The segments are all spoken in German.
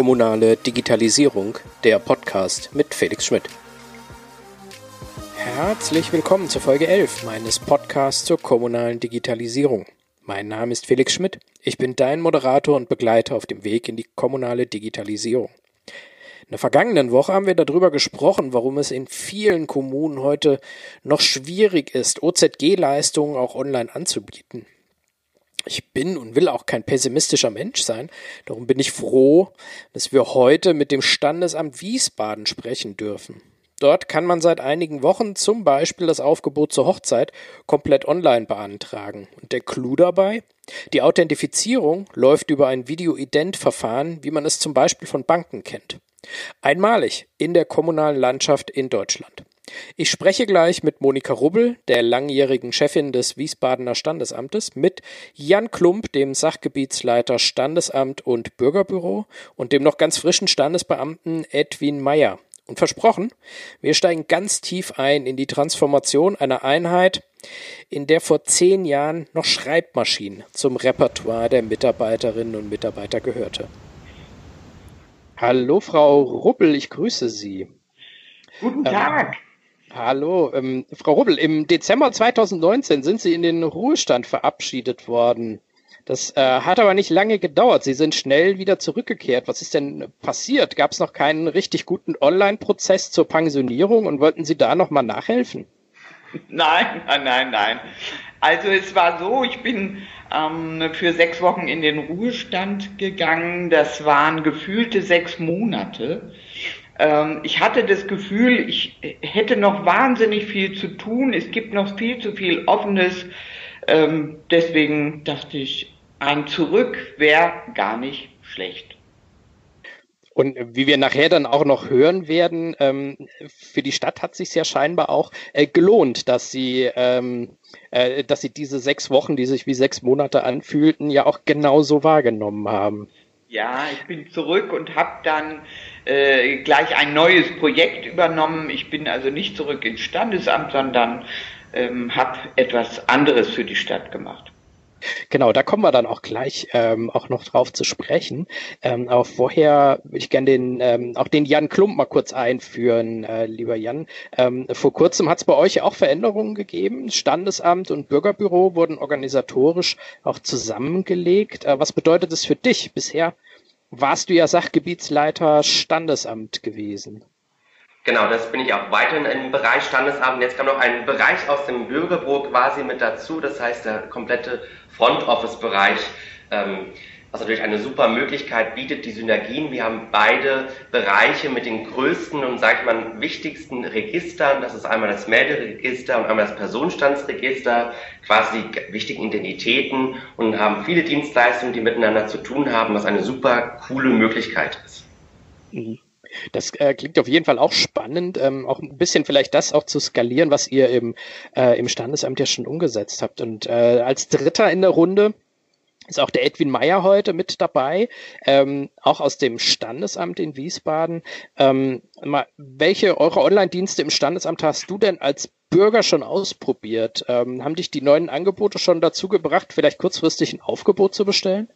Kommunale Digitalisierung, der Podcast mit Felix Schmidt. Herzlich willkommen zur Folge 11 meines Podcasts zur kommunalen Digitalisierung. Mein Name ist Felix Schmidt. Ich bin dein Moderator und Begleiter auf dem Weg in die kommunale Digitalisierung. In der vergangenen Woche haben wir darüber gesprochen, warum es in vielen Kommunen heute noch schwierig ist, OZG-Leistungen auch online anzubieten. Ich bin und will auch kein pessimistischer Mensch sein. Darum bin ich froh, dass wir heute mit dem Standesamt Wiesbaden sprechen dürfen. Dort kann man seit einigen Wochen zum Beispiel das Aufgebot zur Hochzeit komplett online beantragen. Und der Clou dabei? Die Authentifizierung läuft über ein Video-Ident-Verfahren, wie man es zum Beispiel von Banken kennt. Einmalig in der kommunalen Landschaft in Deutschland. Ich spreche gleich mit Monika Rubbel, der langjährigen Chefin des Wiesbadener Standesamtes, mit Jan Klump, dem Sachgebietsleiter Standesamt und Bürgerbüro und dem noch ganz frischen Standesbeamten Edwin Meyer. Und versprochen, wir steigen ganz tief ein in die Transformation einer Einheit, in der vor zehn Jahren noch Schreibmaschinen zum Repertoire der Mitarbeiterinnen und Mitarbeiter gehörte. Hallo, Frau Ruppel, ich grüße Sie. Guten Tag. Ähm, Hallo, ähm, Frau Rubbel, im Dezember 2019 sind Sie in den Ruhestand verabschiedet worden. Das äh, hat aber nicht lange gedauert. Sie sind schnell wieder zurückgekehrt. Was ist denn passiert? Gab es noch keinen richtig guten Online-Prozess zur Pensionierung und wollten Sie da nochmal nachhelfen? Nein, nein, nein, nein. Also es war so, ich bin ähm, für sechs Wochen in den Ruhestand gegangen. Das waren gefühlte sechs Monate. Ähm, ich hatte das Gefühl, ich hätte noch wahnsinnig viel zu tun. Es gibt noch viel zu viel Offenes. Ähm, deswegen dachte ich, ein Zurück wäre gar nicht schlecht. Und wie wir nachher dann auch noch hören werden, ähm, für die Stadt hat sich ja scheinbar auch äh, gelohnt, dass sie, ähm, äh, dass sie diese sechs Wochen, die sich wie sechs Monate anfühlten, ja auch genauso wahrgenommen haben. Ja, ich bin zurück und habe dann äh, gleich ein neues Projekt übernommen. Ich bin also nicht zurück ins Standesamt, sondern ähm, habe etwas anderes für die Stadt gemacht. Genau, da kommen wir dann auch gleich ähm, auch noch drauf zu sprechen. Ähm, aber vorher würde ich gerne den ähm, auch den Jan Klump mal kurz einführen, äh, lieber Jan. Ähm, vor kurzem hat es bei euch auch Veränderungen gegeben. Standesamt und Bürgerbüro wurden organisatorisch auch zusammengelegt. Äh, was bedeutet das für dich? Bisher warst du ja Sachgebietsleiter Standesamt gewesen. Genau, das bin ich auch weiterhin im Bereich Standesamt. Jetzt kam noch ein Bereich aus dem Bürgerbüro quasi mit dazu, das heißt der komplette Front Office Bereich, ähm, was natürlich eine super Möglichkeit bietet, die Synergien. Wir haben beide Bereiche mit den größten und, sag ich mal, wichtigsten Registern. Das ist einmal das Melderegister und einmal das Personenstandsregister, quasi die wichtigen Identitäten und haben viele Dienstleistungen, die miteinander zu tun haben, was eine super coole Möglichkeit ist. Mhm. Das äh, klingt auf jeden Fall auch spannend, ähm, auch ein bisschen vielleicht das auch zu skalieren, was ihr im, äh, im Standesamt ja schon umgesetzt habt. Und äh, als Dritter in der Runde ist auch der Edwin Meyer heute mit dabei, ähm, auch aus dem Standesamt in Wiesbaden. Ähm, mal, welche eure Online-Dienste im Standesamt hast du denn als Bürger schon ausprobiert? Ähm, haben dich die neuen Angebote schon dazu gebracht, vielleicht kurzfristig ein Aufgebot zu bestellen?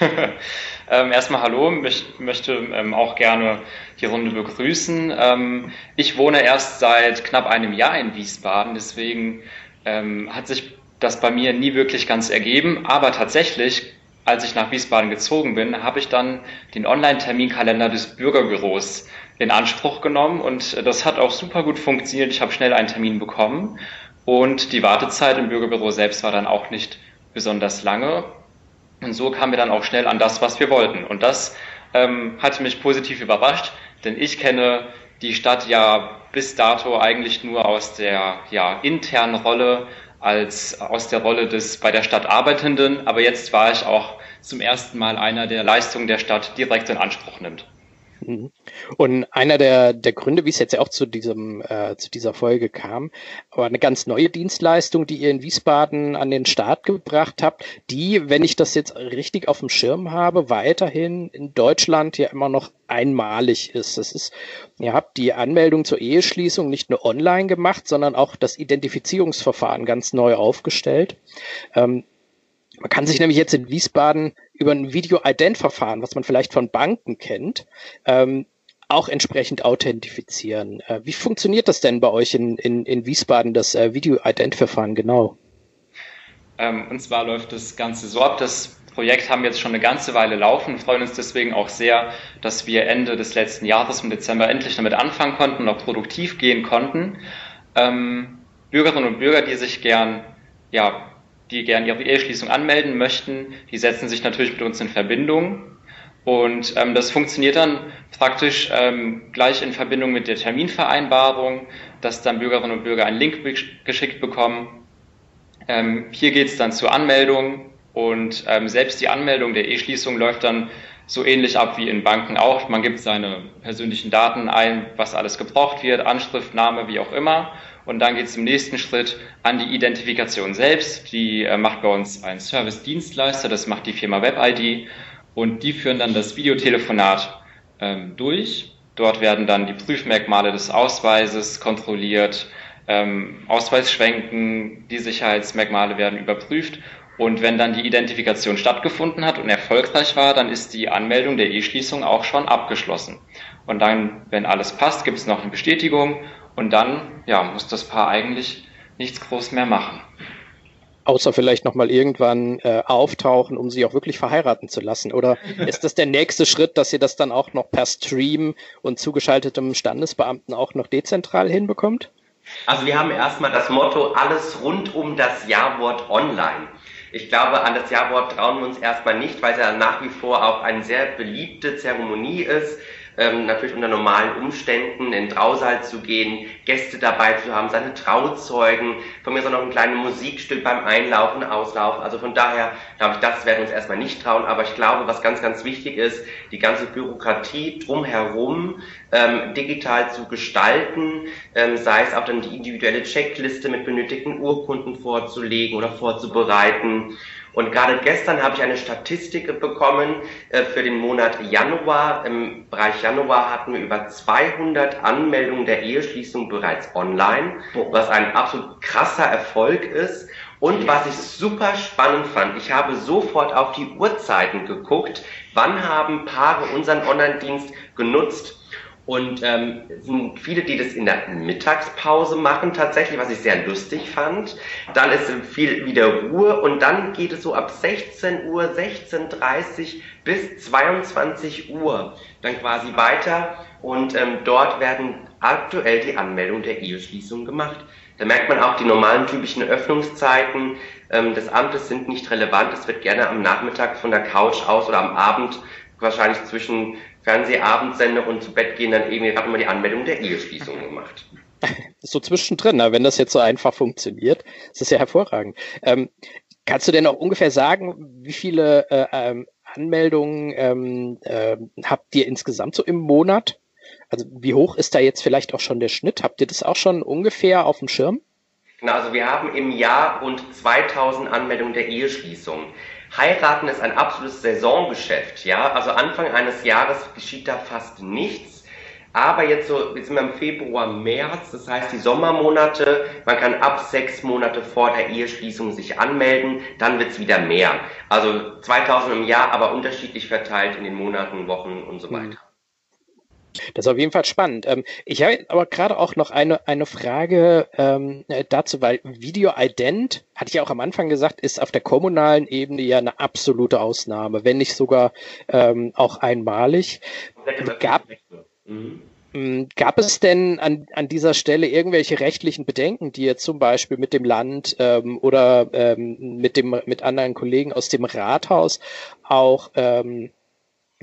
ähm, erstmal hallo, ich möchte ähm, auch gerne die Runde begrüßen. Ähm, ich wohne erst seit knapp einem Jahr in Wiesbaden, deswegen ähm, hat sich das bei mir nie wirklich ganz ergeben, aber tatsächlich, als ich nach Wiesbaden gezogen bin, habe ich dann den Online-Terminkalender des Bürgerbüros in Anspruch genommen und das hat auch super gut funktioniert. Ich habe schnell einen Termin bekommen und die Wartezeit im Bürgerbüro selbst war dann auch nicht besonders lange. Und so kamen wir dann auch schnell an das, was wir wollten. Und das ähm, hat mich positiv überrascht, denn ich kenne die Stadt ja bis dato eigentlich nur aus der ja, internen Rolle als aus der Rolle des bei der Stadt Arbeitenden, aber jetzt war ich auch zum ersten Mal einer, der Leistungen der Stadt direkt in Anspruch nimmt. Mhm. Und einer der, der Gründe, wie es jetzt auch zu diesem äh, zu dieser Folge kam, war eine ganz neue Dienstleistung, die ihr in Wiesbaden an den Start gebracht habt, die, wenn ich das jetzt richtig auf dem Schirm habe, weiterhin in Deutschland ja immer noch einmalig ist. Das ist, ihr habt die Anmeldung zur Eheschließung nicht nur online gemacht, sondern auch das Identifizierungsverfahren ganz neu aufgestellt. Ähm, man kann sich nämlich jetzt in Wiesbaden über ein Video-Ident-Verfahren, was man vielleicht von Banken kennt, ähm, auch entsprechend authentifizieren. Äh, wie funktioniert das denn bei euch in, in, in Wiesbaden, das äh, Video-Ident-Verfahren genau? Ähm, und zwar läuft das Ganze so ab, das Projekt haben wir jetzt schon eine ganze Weile laufen, freuen uns deswegen auch sehr, dass wir Ende des letzten Jahres im Dezember endlich damit anfangen konnten und auch produktiv gehen konnten. Ähm, Bürgerinnen und Bürger, die sich gern ja, die gerne ihre Eheschließung anmelden möchten, die setzen sich natürlich mit uns in Verbindung. Und ähm, das funktioniert dann praktisch ähm, gleich in Verbindung mit der Terminvereinbarung, dass dann Bürgerinnen und Bürger einen Link geschickt bekommen. Ähm, hier geht es dann zur Anmeldung und ähm, selbst die Anmeldung der Eheschließung läuft dann so ähnlich ab wie in Banken auch. Man gibt seine persönlichen Daten ein, was alles gebraucht wird, Anschrift, Name, wie auch immer. Und dann geht es im nächsten Schritt an die Identifikation selbst. Die äh, macht bei uns ein Service-Dienstleister, das macht die Firma WebID. Und die führen dann das Videotelefonat ähm, durch. Dort werden dann die Prüfmerkmale des Ausweises kontrolliert, ähm, Ausweisschwenken, die Sicherheitsmerkmale werden überprüft. Und wenn dann die Identifikation stattgefunden hat und erfolgreich war, dann ist die Anmeldung der E-Schließung auch schon abgeschlossen. Und dann, wenn alles passt, gibt es noch eine Bestätigung und dann ja, muss das Paar eigentlich nichts groß mehr machen. Außer vielleicht nochmal irgendwann äh, auftauchen, um sie auch wirklich verheiraten zu lassen. Oder ist das der nächste Schritt, dass ihr das dann auch noch per Stream und zugeschaltetem Standesbeamten auch noch dezentral hinbekommt? Also wir haben erstmal das Motto, alles rund um das Jawort online. Ich glaube, an das Jawort trauen wir uns erstmal nicht, weil es ja nach wie vor auch eine sehr beliebte Zeremonie ist ähm, natürlich unter normalen Umständen in Trausaal zu gehen, Gäste dabei zu haben, seine Trauzeugen, von mir ist auch noch ein kleines Musikstück beim Einlaufen, Auslaufen. Also von daher glaube ich, das werden wir uns erstmal nicht trauen. Aber ich glaube, was ganz, ganz wichtig ist, die ganze Bürokratie drumherum ähm, digital zu gestalten, ähm, sei es auch dann die individuelle Checkliste mit benötigten Urkunden vorzulegen oder vorzubereiten und gerade gestern habe ich eine Statistik bekommen äh, für den Monat Januar. Im Bereich Januar hatten wir über 200 Anmeldungen der Eheschließung bereits online, was ein absolut krasser Erfolg ist. Und was ich super spannend fand, ich habe sofort auf die Uhrzeiten geguckt, wann haben Paare unseren Online-Dienst genutzt. Und ähm, viele, die das in der Mittagspause machen, tatsächlich, was ich sehr lustig fand. Dann ist viel wieder Ruhe und dann geht es so ab 16 Uhr, 16.30 bis 22 Uhr dann quasi weiter und ähm, dort werden aktuell die Anmeldungen der Eheschließung gemacht. Da merkt man auch, die normalen typischen Öffnungszeiten ähm, des Amtes sind nicht relevant. Es wird gerne am Nachmittag von der Couch aus oder am Abend wahrscheinlich zwischen Fernsehabendsender und zu Bett gehen dann eben gerade mal die Anmeldung der Eheschließung gemacht. so zwischendrin, wenn das jetzt so einfach funktioniert, ist das ja hervorragend. Ähm, kannst du denn auch ungefähr sagen, wie viele äh, ähm, Anmeldungen ähm, äh, habt ihr insgesamt so im Monat? Also wie hoch ist da jetzt vielleicht auch schon der Schnitt? Habt ihr das auch schon ungefähr auf dem Schirm? Genau, also wir haben im Jahr rund 2000 Anmeldungen der Eheschließung. Heiraten ist ein absolutes Saisongeschäft, ja. Also Anfang eines Jahres geschieht da fast nichts. Aber jetzt so, jetzt sind wir im Februar, März, das heißt die Sommermonate, man kann ab sechs Monate vor der Eheschließung sich anmelden, dann wird's wieder mehr. Also 2000 im Jahr, aber unterschiedlich verteilt in den Monaten, Wochen und so hm. weiter. Das ist auf jeden Fall spannend. Ähm, ich habe aber gerade auch noch eine, eine Frage ähm, äh, dazu, weil Video-Ident, hatte ich ja auch am Anfang gesagt, ist auf der kommunalen Ebene ja eine absolute Ausnahme, wenn nicht sogar ähm, auch einmalig. Gab, mhm. Mm, gab es denn an, an dieser Stelle irgendwelche rechtlichen Bedenken, die ihr zum Beispiel mit dem Land ähm, oder ähm, mit, dem, mit anderen Kollegen aus dem Rathaus auch ähm,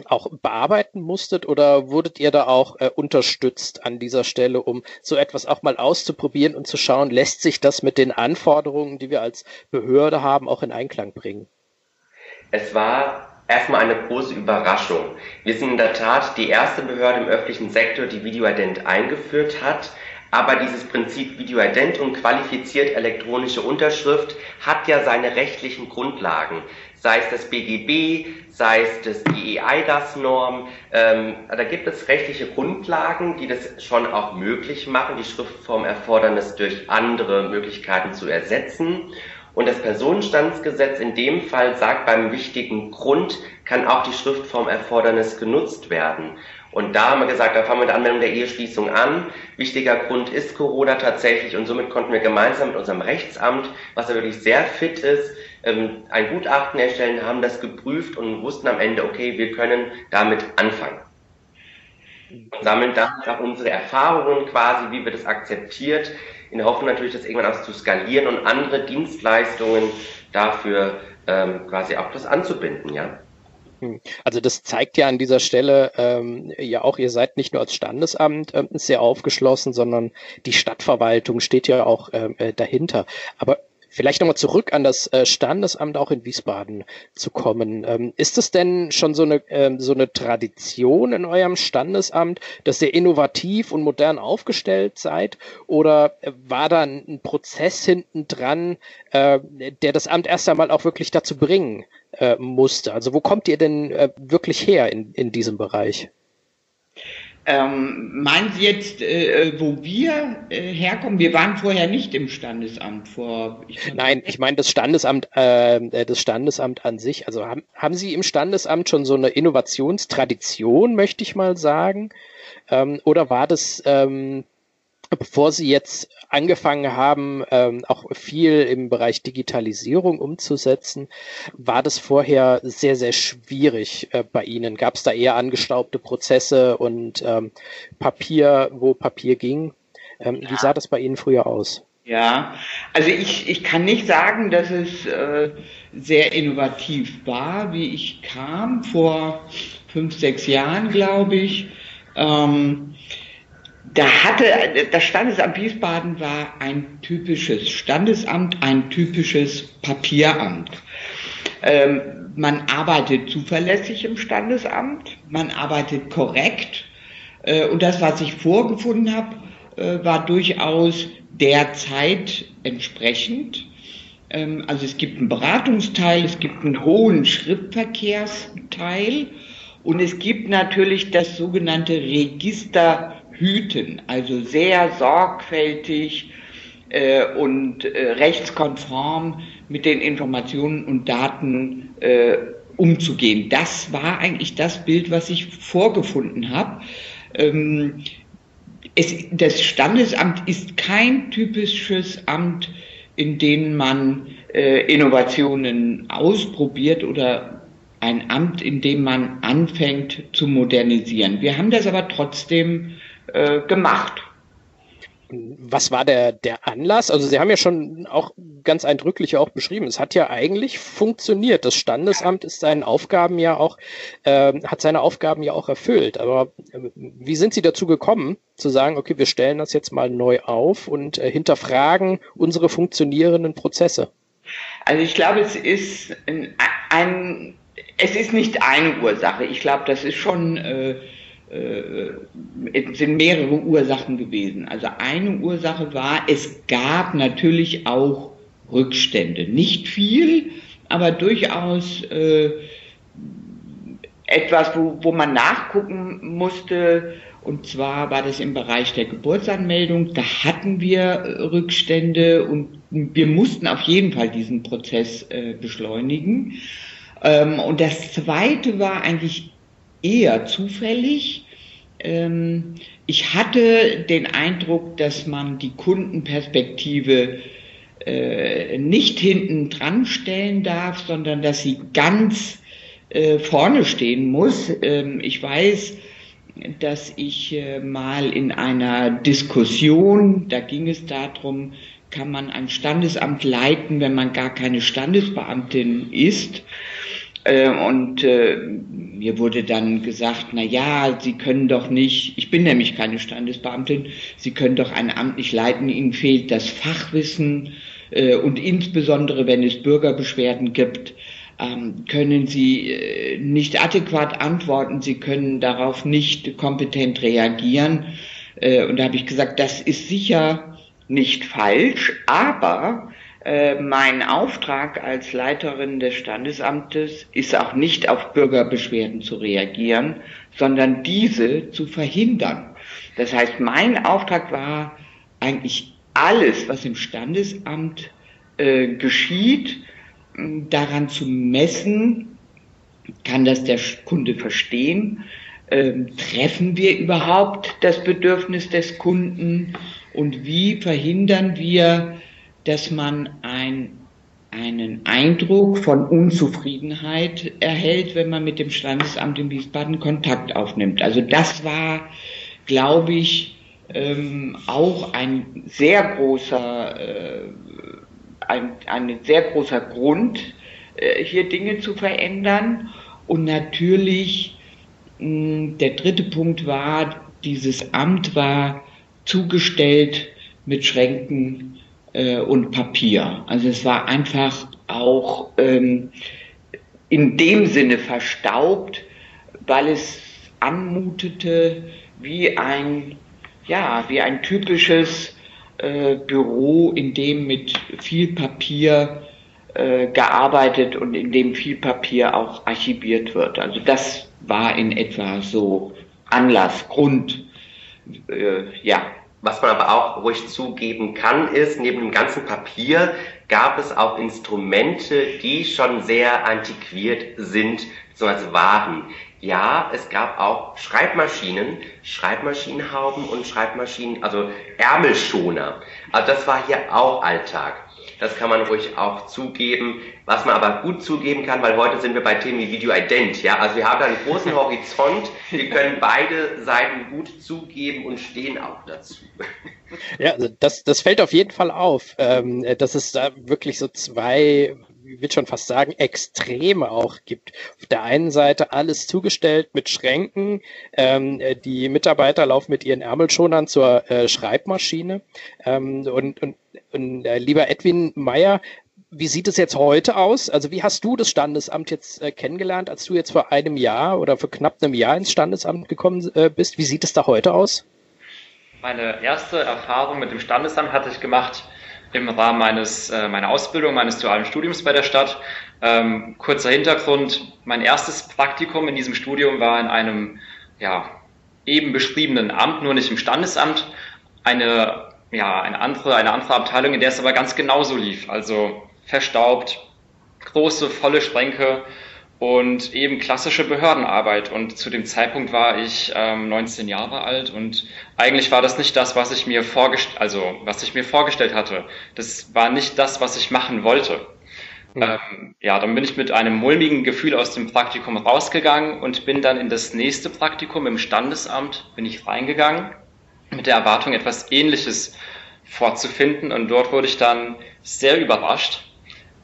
auch bearbeiten musstet oder wurdet ihr da auch äh, unterstützt an dieser Stelle, um so etwas auch mal auszuprobieren und zu schauen, lässt sich das mit den Anforderungen, die wir als Behörde haben, auch in Einklang bringen? Es war erstmal eine große Überraschung. Wir sind in der Tat die erste Behörde im öffentlichen Sektor, die Videoident eingeführt hat. Aber dieses Prinzip Videoident und qualifiziert elektronische Unterschrift hat ja seine rechtlichen Grundlagen. Sei es das BGB, sei es das die EIDAS-Norm. Ähm, da gibt es rechtliche Grundlagen, die das schon auch möglich machen, die Schriftformerfordernis durch andere Möglichkeiten zu ersetzen. Und das Personenstandsgesetz in dem Fall sagt, beim wichtigen Grund kann auch die Schriftformerfordernis genutzt werden. Und da haben wir gesagt, da fangen wir mit der Anmeldung der Eheschließung an. Wichtiger Grund ist Corona tatsächlich und somit konnten wir gemeinsam mit unserem Rechtsamt, was ja wirklich sehr fit ist, ähm, ein Gutachten erstellen, haben das geprüft und wussten am Ende, okay, wir können damit anfangen. Und sammeln dann auch unsere Erfahrungen quasi, wie wird es akzeptiert, in der Hoffnung natürlich, das irgendwann auch zu skalieren und andere Dienstleistungen dafür ähm, quasi auch das anzubinden, ja. Hm. Also das zeigt ja an dieser Stelle ähm, ja auch, ihr seid nicht nur als Standesamt ähm, sehr aufgeschlossen, sondern die Stadtverwaltung steht ja auch ähm, äh, dahinter. Aber Vielleicht nochmal zurück an das äh, Standesamt auch in Wiesbaden zu kommen. Ähm, ist es denn schon so eine, ähm, so eine Tradition in eurem Standesamt, dass ihr innovativ und modern aufgestellt seid? Oder war da ein Prozess hinten dran, äh, der das Amt erst einmal auch wirklich dazu bringen musste? Also wo kommt ihr denn wirklich her in, in diesem Bereich? Ähm, meinen Sie jetzt, äh, äh, wo wir äh, herkommen? Wir waren vorher nicht im Standesamt vor. Ich Nein, ich meine das Standesamt, äh, äh, das Standesamt an sich. Also haben, haben Sie im Standesamt schon so eine Innovationstradition, möchte ich mal sagen? Ähm, oder war das ähm, bevor Sie jetzt angefangen haben, ähm, auch viel im Bereich Digitalisierung umzusetzen, war das vorher sehr, sehr schwierig äh, bei Ihnen? Gab es da eher angestaubte Prozesse und ähm, Papier, wo Papier ging? Ähm, ja. Wie sah das bei Ihnen früher aus? Ja, also ich, ich kann nicht sagen, dass es äh, sehr innovativ war, wie ich kam vor fünf, sechs Jahren, glaube ich. Ähm, da hatte, das Standesamt Wiesbaden war ein typisches Standesamt, ein typisches Papieramt. Ähm, man arbeitet zuverlässig im Standesamt, man arbeitet korrekt äh, und das, was ich vorgefunden habe, äh, war durchaus der Zeit entsprechend. Ähm, also es gibt einen Beratungsteil, es gibt einen hohen Schriftverkehrsteil und es gibt natürlich das sogenannte Register hüten, also sehr sorgfältig äh, und äh, rechtskonform mit den Informationen und Daten äh, umzugehen. Das war eigentlich das Bild, was ich vorgefunden habe. Ähm, es, das Standesamt ist kein typisches Amt, in dem man äh, Innovationen ausprobiert oder ein Amt, in dem man anfängt zu modernisieren. Wir haben das aber trotzdem äh, gemacht. Was war der, der Anlass? Also Sie haben ja schon auch ganz eindrücklich auch beschrieben, es hat ja eigentlich funktioniert. Das Standesamt ist seinen Aufgaben ja auch, äh, hat seine Aufgaben ja auch erfüllt. Aber äh, wie sind Sie dazu gekommen, zu sagen, okay, wir stellen das jetzt mal neu auf und äh, hinterfragen unsere funktionierenden Prozesse? Also ich glaube, es ist ein, ein es ist nicht eine Ursache. Ich glaube, das ist schon äh, es sind mehrere Ursachen gewesen. Also eine Ursache war, es gab natürlich auch Rückstände. Nicht viel, aber durchaus äh, etwas, wo, wo man nachgucken musste. Und zwar war das im Bereich der Geburtsanmeldung. Da hatten wir äh, Rückstände und wir mussten auf jeden Fall diesen Prozess äh, beschleunigen. Ähm, und das Zweite war eigentlich eher zufällig. Ähm, ich hatte den Eindruck, dass man die Kundenperspektive äh, nicht hinten dran stellen darf, sondern dass sie ganz äh, vorne stehen muss. Ähm, ich weiß, dass ich äh, mal in einer Diskussion, da ging es darum, kann man ein Standesamt leiten, wenn man gar keine Standesbeamtin ist. Und mir wurde dann gesagt, na ja, Sie können doch nicht, ich bin nämlich keine Standesbeamtin, Sie können doch ein Amt nicht leiten, Ihnen fehlt das Fachwissen äh, und insbesondere, wenn es Bürgerbeschwerden gibt. ähm, können Sie äh, nicht adäquat antworten, Sie können darauf nicht kompetent reagieren. Äh, und da habe ich gesagt, das ist sicher nicht falsch, aber äh, mein Auftrag als Leiterin des Standesamtes ist auch nicht auf Bürgerbeschwerden zu reagieren, sondern diese zu verhindern. Das heißt, mein Auftrag war eigentlich alles, was im Standesamt äh, geschieht, daran zu messen, kann das der Kunde verstehen, ähm, treffen wir überhaupt das Bedürfnis des Kunden und wie verhindern wir, dass man ein, einen Eindruck von Unzufriedenheit erhält, wenn man mit dem Standesamt in Wiesbaden Kontakt aufnimmt. Also das war, glaube ich, ähm, auch ein sehr großer, äh, ein, ein sehr großer Grund, äh, hier Dinge zu verändern. Und natürlich, mh, der dritte Punkt war, dieses Amt war zugestellt mit Schränken äh, und Papier. Also es war einfach auch ähm, in dem Sinne verstaubt, weil es anmutete wie ein, ja, wie ein typisches äh, Büro, in dem mit viel Papier äh, gearbeitet und in dem viel Papier auch archiviert wird. Also das war in etwa so Anlass, Grund, äh, ja, was man aber auch ruhig zugeben kann, ist, neben dem ganzen Papier gab es auch Instrumente, die schon sehr antiquiert sind, beziehungsweise waren. Ja, es gab auch Schreibmaschinen, Schreibmaschinenhauben und Schreibmaschinen, also Ärmelschoner. Also das war hier auch Alltag. Das kann man ruhig auch zugeben. Was man aber gut zugeben kann, weil heute sind wir bei Themen wie Video Ident, ja. Also wir haben da einen großen Horizont. Wir können beide Seiten gut zugeben und stehen auch dazu. Ja, also das, das fällt auf jeden Fall auf, ähm, dass es da wirklich so zwei ich würde schon fast sagen, Extreme auch gibt. Auf der einen Seite alles zugestellt mit Schränken. Ähm, die Mitarbeiter laufen mit ihren Ärmelschonern zur äh, Schreibmaschine. Ähm, und und, und äh, lieber Edwin Meyer, wie sieht es jetzt heute aus? Also wie hast du das Standesamt jetzt äh, kennengelernt, als du jetzt vor einem Jahr oder vor knapp einem Jahr ins Standesamt gekommen äh, bist? Wie sieht es da heute aus? Meine erste Erfahrung mit dem Standesamt hatte ich gemacht im Rahmen meines, äh, meiner Ausbildung, meines dualen Studiums bei der Stadt. Ähm, kurzer Hintergrund, mein erstes Praktikum in diesem Studium war in einem ja, eben beschriebenen Amt, nur nicht im Standesamt, eine, ja, eine, andere, eine andere Abteilung, in der es aber ganz genauso lief. Also verstaubt, große, volle Schränke, und eben klassische Behördenarbeit. Und zu dem Zeitpunkt war ich ähm, 19 Jahre alt und eigentlich war das nicht das, was ich mir vorgestellt, also was ich mir vorgestellt hatte. Das war nicht das, was ich machen wollte. Mhm. Ähm, ja, dann bin ich mit einem mulmigen Gefühl aus dem Praktikum rausgegangen und bin dann in das nächste Praktikum im Standesamt bin ich reingegangen mit der Erwartung, etwas Ähnliches vorzufinden. Und dort wurde ich dann sehr überrascht,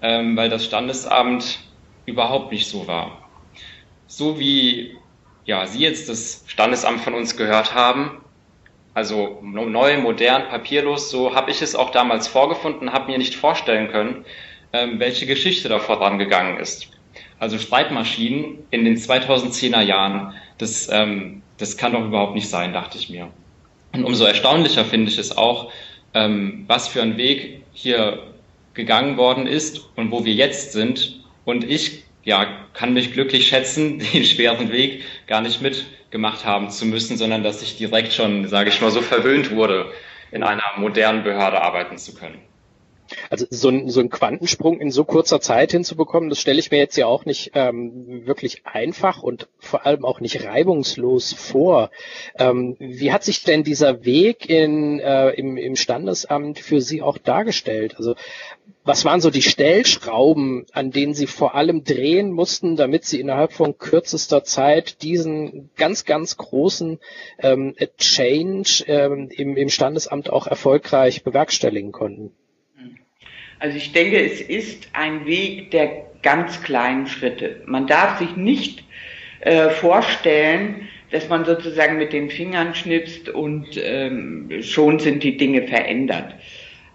ähm, weil das Standesamt überhaupt nicht so war. So wie ja, Sie jetzt das Standesamt von uns gehört haben, also neu, modern, papierlos, so habe ich es auch damals vorgefunden, habe mir nicht vorstellen können, ähm, welche Geschichte da vorangegangen ist. Also Schreibmaschinen in den 2010er Jahren, das, ähm, das kann doch überhaupt nicht sein, dachte ich mir. Und umso erstaunlicher finde ich es auch, ähm, was für ein Weg hier gegangen worden ist und wo wir jetzt sind und ich ja, kann mich glücklich schätzen, den schweren Weg gar nicht mitgemacht haben zu müssen, sondern dass ich direkt schon, sage ich mal, so verwöhnt wurde, in einer modernen Behörde arbeiten zu können. Also so ein, so ein Quantensprung in so kurzer Zeit hinzubekommen, das stelle ich mir jetzt ja auch nicht ähm, wirklich einfach und vor allem auch nicht reibungslos vor. Ähm, wie hat sich denn dieser Weg in, äh, im, im Standesamt für Sie auch dargestellt? Also was waren so die Stellschrauben, an denen Sie vor allem drehen mussten, damit Sie innerhalb von kürzester Zeit diesen ganz, ganz großen ähm, Change ähm, im, im Standesamt auch erfolgreich bewerkstelligen konnten? Also ich denke, es ist ein Weg der ganz kleinen Schritte. Man darf sich nicht äh, vorstellen, dass man sozusagen mit den Fingern schnipst und ähm, schon sind die Dinge verändert.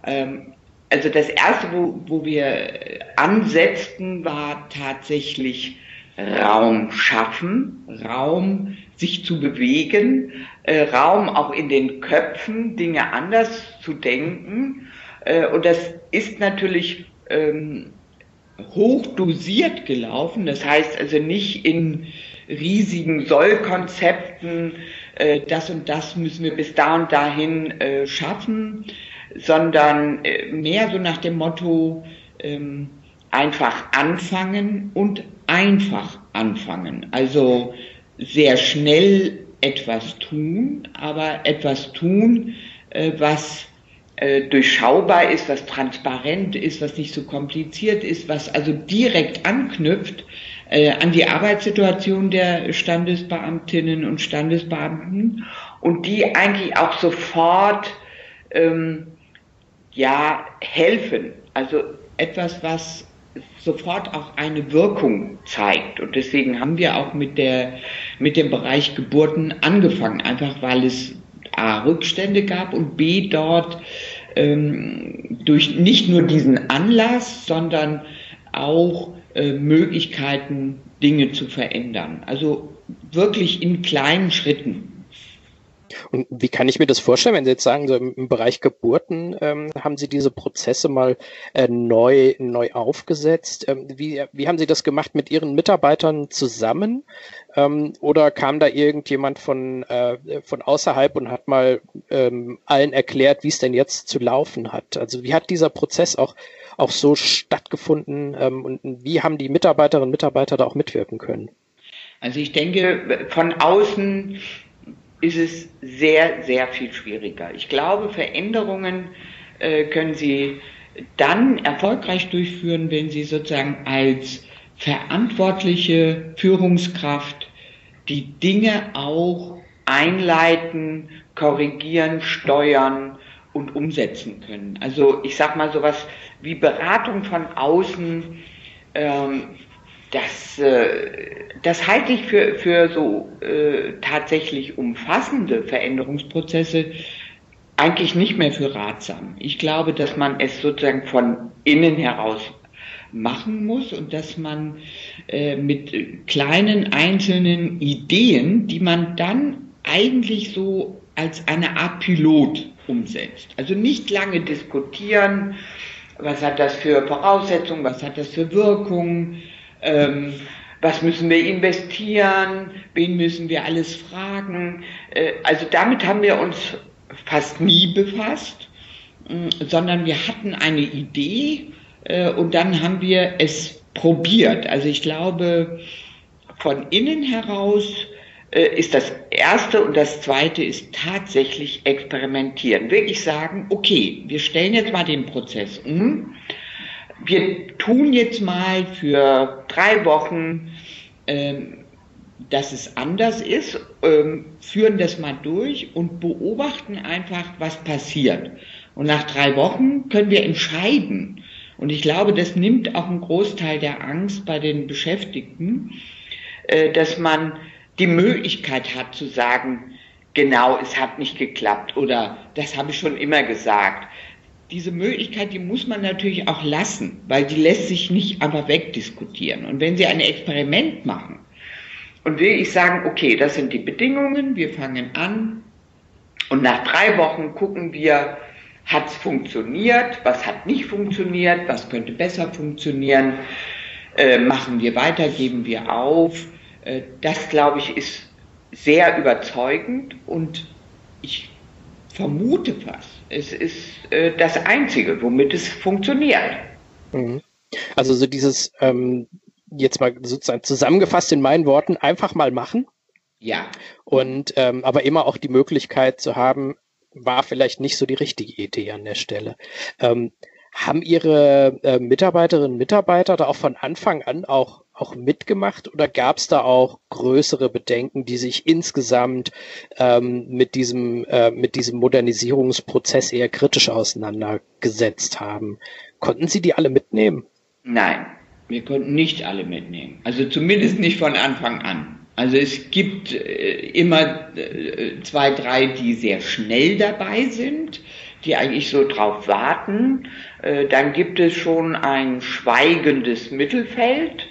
Ähm, also das erste, wo, wo wir ansetzten, war tatsächlich Raum schaffen, Raum sich zu bewegen, äh, Raum auch in den Köpfen, Dinge anders zu denken. Äh, und das ist natürlich ähm, hoch dosiert gelaufen. Das heißt also nicht in riesigen Sollkonzepten, äh, das und das müssen wir bis da und dahin äh, schaffen, sondern äh, mehr so nach dem Motto, ähm, einfach anfangen und einfach anfangen. Also sehr schnell etwas tun, aber etwas tun, äh, was äh, durchschaubar ist, was transparent ist, was nicht so kompliziert ist, was also direkt anknüpft äh, an die Arbeitssituation der Standesbeamtinnen und Standesbeamten und die eigentlich auch sofort ähm, ja helfen. Also etwas, was sofort auch eine Wirkung zeigt. Und deswegen haben wir auch mit, der, mit dem Bereich Geburten angefangen, einfach weil es A, Rückstände gab und B, dort ähm, durch nicht nur diesen Anlass, sondern auch äh, Möglichkeiten, Dinge zu verändern. Also wirklich in kleinen Schritten. Und wie kann ich mir das vorstellen, wenn Sie jetzt sagen, so im, Bereich Geburten ähm, haben Sie diese Prozesse mal äh, neu, neu aufgesetzt? Ähm, wie, wie haben Sie das gemacht mit Ihren Mitarbeitern zusammen? Ähm, oder kam da irgendjemand von, äh, von außerhalb und hat mal ähm, allen erklärt, wie es denn jetzt zu laufen hat? Also wie hat dieser Prozess auch, auch so stattgefunden ähm, und wie haben die Mitarbeiterinnen und Mitarbeiter da auch mitwirken können? Also ich denke, von außen ist es sehr, sehr viel schwieriger. Ich glaube, Veränderungen äh, können Sie dann erfolgreich durchführen, wenn Sie sozusagen als verantwortliche Führungskraft die Dinge auch einleiten, korrigieren, steuern und umsetzen können. Also ich sage mal sowas wie Beratung von außen ähm, das, äh, das halte ich für, für so äh, tatsächlich umfassende Veränderungsprozesse eigentlich nicht mehr für ratsam. Ich glaube, dass man es sozusagen von innen heraus machen muss und dass man äh, mit kleinen einzelnen Ideen, die man dann eigentlich so als eine Art Pilot umsetzt. Also nicht lange diskutieren, was hat das für Voraussetzungen, was hat das für Wirkungen, ähm, was müssen wir investieren, wen müssen wir alles fragen. Äh, also damit haben wir uns fast nie befasst, äh, sondern wir hatten eine Idee und dann haben wir es probiert. Also ich glaube, von innen heraus äh, ist das erste und das zweite ist tatsächlich experimentieren. Wirklich sagen, okay, wir stellen jetzt mal den Prozess um wir tun jetzt mal für drei Wochen, ähm, dass es anders ist, ähm, führen das mal durch und beobachten einfach, was passiert. Und nach drei Wochen können wir entscheiden. Und ich glaube, das nimmt auch einen Großteil der Angst bei den Beschäftigten, äh, dass man die Möglichkeit hat zu sagen, genau, es hat nicht geklappt oder das habe ich schon immer gesagt diese Möglichkeit, die muss man natürlich auch lassen, weil die lässt sich nicht einfach wegdiskutieren. Und wenn Sie ein Experiment machen und will ich sagen, okay, das sind die Bedingungen, wir fangen an und nach drei Wochen gucken wir, hat es funktioniert, was hat nicht funktioniert, was könnte besser funktionieren, äh, machen wir weiter, geben wir auf. Äh, das, glaube ich, ist sehr überzeugend und ich vermute fast, es ist äh, das Einzige, womit es funktioniert. Mhm. Also so dieses, ähm, jetzt mal sozusagen zusammengefasst in meinen Worten, einfach mal machen. Ja. Und ähm, aber immer auch die Möglichkeit zu haben, war vielleicht nicht so die richtige Idee an der Stelle. Ähm, haben Ihre äh, Mitarbeiterinnen und Mitarbeiter da auch von Anfang an auch auch mitgemacht oder gab es da auch größere Bedenken, die sich insgesamt ähm, mit diesem äh, mit diesem Modernisierungsprozess eher kritisch auseinandergesetzt haben? Konnten Sie die alle mitnehmen? Nein, wir konnten nicht alle mitnehmen. Also zumindest nicht von Anfang an. Also es gibt äh, immer äh, zwei, drei, die sehr schnell dabei sind, die eigentlich so drauf warten. Äh, dann gibt es schon ein schweigendes Mittelfeld.